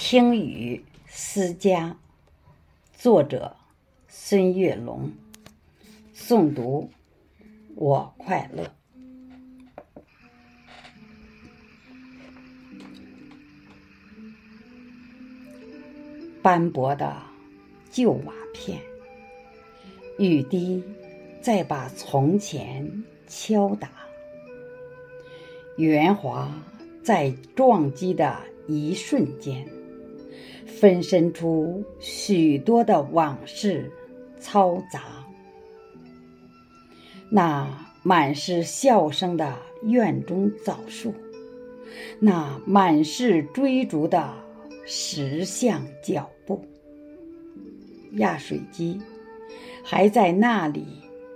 听雨思家，作者孙月龙，诵读我快乐。斑驳的旧瓦片，雨滴在把从前敲打，圆滑在撞击的一瞬间，分身出许多的往事嘈杂。那满是笑声的院中枣树，那满是追逐的。石像脚步，压水机还在那里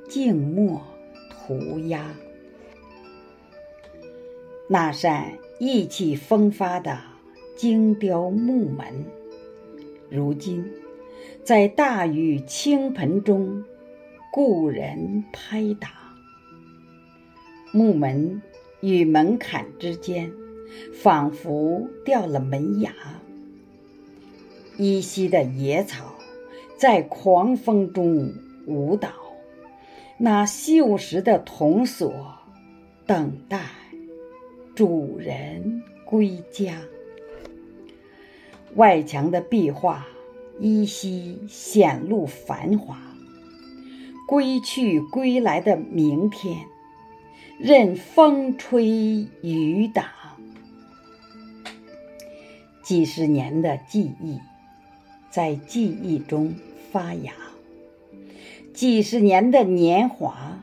静默涂鸦。那扇意气风发的精雕木门，如今在大雨倾盆中，故人拍打。木门与门槛之间，仿佛掉了门牙。依稀的野草在狂风中舞蹈，那锈蚀的铜锁等待主人归家。外墙的壁画依稀显露繁华，归去归来的明天，任风吹雨打，几十年的记忆。在记忆中发芽，几十年的年华，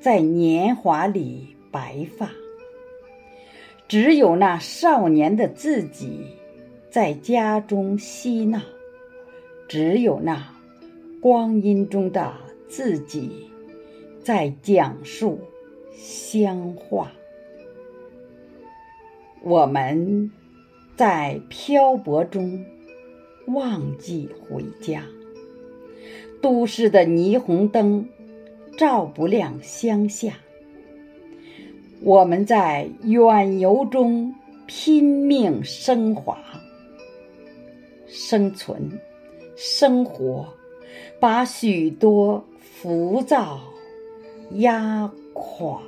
在年华里白发。只有那少年的自己，在家中嬉闹；只有那光阴中的自己，在讲述乡话。我们在漂泊中。忘记回家，都市的霓虹灯照不亮乡下。我们在远游中拼命升华，生存，生活，把许多浮躁压垮。